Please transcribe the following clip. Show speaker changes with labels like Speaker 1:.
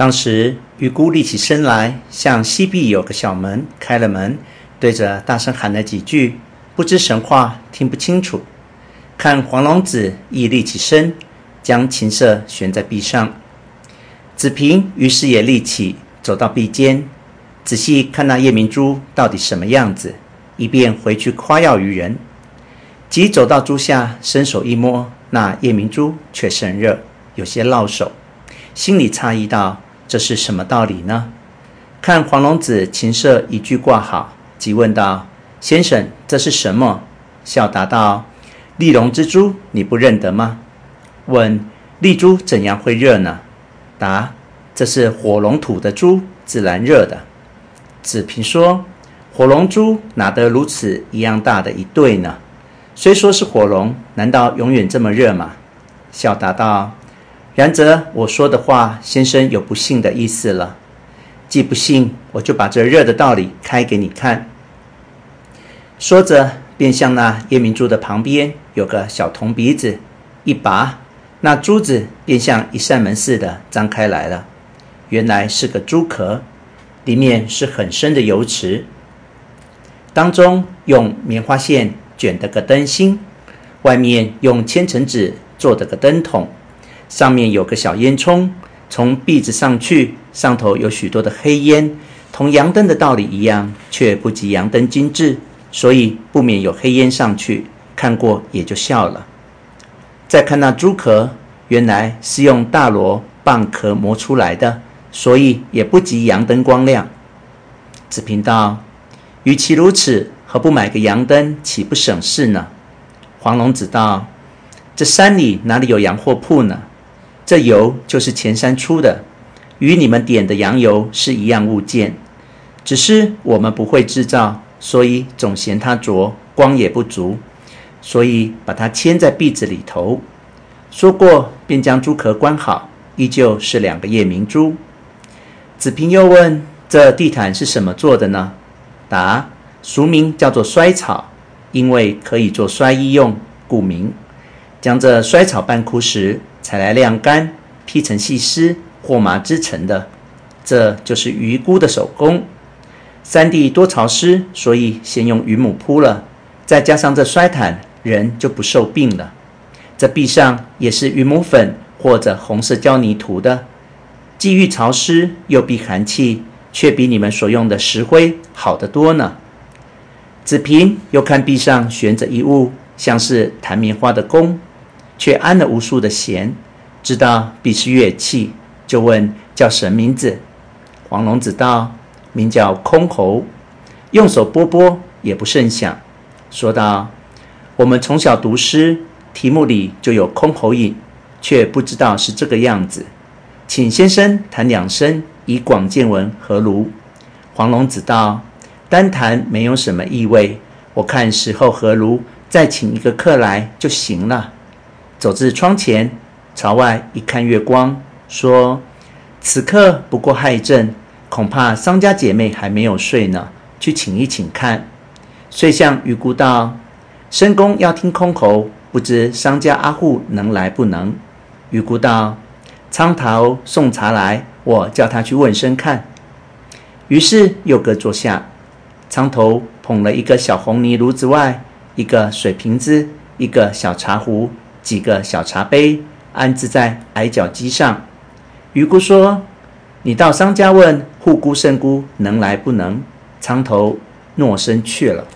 Speaker 1: 当时鱼姑立起身来，向西壁有个小门，开了门，对着大声喊了几句，不知神话，听不清楚。看黄龙子亦立起身，将琴瑟悬在壁上。子平于是也立起，走到壁间，仔细看那夜明珠到底什么样子，以便回去夸耀于人。即走到珠下，伸手一摸，那夜明珠却甚热，有些烙手，心里诧异道：“这是什么道理呢？”看黄龙子琴瑟一句挂好，即问道：“先生，这是什么？”笑答道：“丽龙之珠，你不认得吗？”问：“丽珠怎样会热呢？”答：“这是火龙吐的珠，自然热的。”子平说：“火龙珠哪得如此一样大的一对呢？”虽说是火龙，难道永远这么热吗？笑答道：“然则我说的话，先生有不信的意思了。既不信，我就把这热的道理开给你看。”说着，便向那夜明珠的旁边有个小铜鼻子一拔，那珠子便像一扇门似的张开来了。原来是个珠壳，里面是很深的油池，当中用棉花线。卷的个灯芯，外面用千层纸做的个灯筒，上面有个小烟囱，从壁子上去，上头有许多的黑烟，同洋灯的道理一样，却不及洋灯精致，所以不免有黑烟上去。看过也就笑了。再看那珠壳，原来是用大螺蚌壳磨出来的，所以也不及洋灯光亮。子平道：与其如此。何不买个洋灯，岂不省事呢？黄龙子道：“这山里哪里有洋货铺呢？这油就是前山出的，与你们点的洋油是一样物件，只是我们不会制造，所以总嫌它浊，光也不足，所以把它嵌在壁子里头。”说过，便将珠壳关好，依旧是两个夜明珠。子平又问：“这地毯是什么做的呢？”答。俗名叫做衰草，因为可以做衰衣用，故名。将这衰草半枯时，采来晾干，劈成细丝或麻织成的，这就是鱼姑的手工。山地多潮湿，所以先用鱼母铺了，再加上这衰毯，人就不受病了。这壁上也是鱼母粉或者红色胶泥涂的，既遇潮湿，又避寒气，却比你们所用的石灰好得多呢。子平又看壁上悬着一物，像是弹棉花的弓，却安了无数的弦，知道必是乐器，就问叫什么名字。黄龙子道：“名叫箜篌，用手拨拨也不甚响。”说道：“我们从小读诗，题目里就有箜篌引，却不知道是这个样子，请先生弹两声，以广见闻何如？”黄龙子道。单弹没有什么意味，我看时候何如再请一个客来就行了。走至窗前，朝外一看月光，说：“此刻不过亥正，恐怕商家姐妹还没有睡呢，去请一请看。”遂向鱼姑道：“申公要听箜篌，不知商家阿户能来不能？”鱼姑道：“苍头送茶来，我叫他去问声看。”于是又各坐下。苍头捧了一个小红泥炉子外，一个水瓶子，一个小茶壶，几个小茶杯，安置在矮脚机上。渔姑说：“你到商家问护姑、圣姑能来不能？”苍头诺声去了。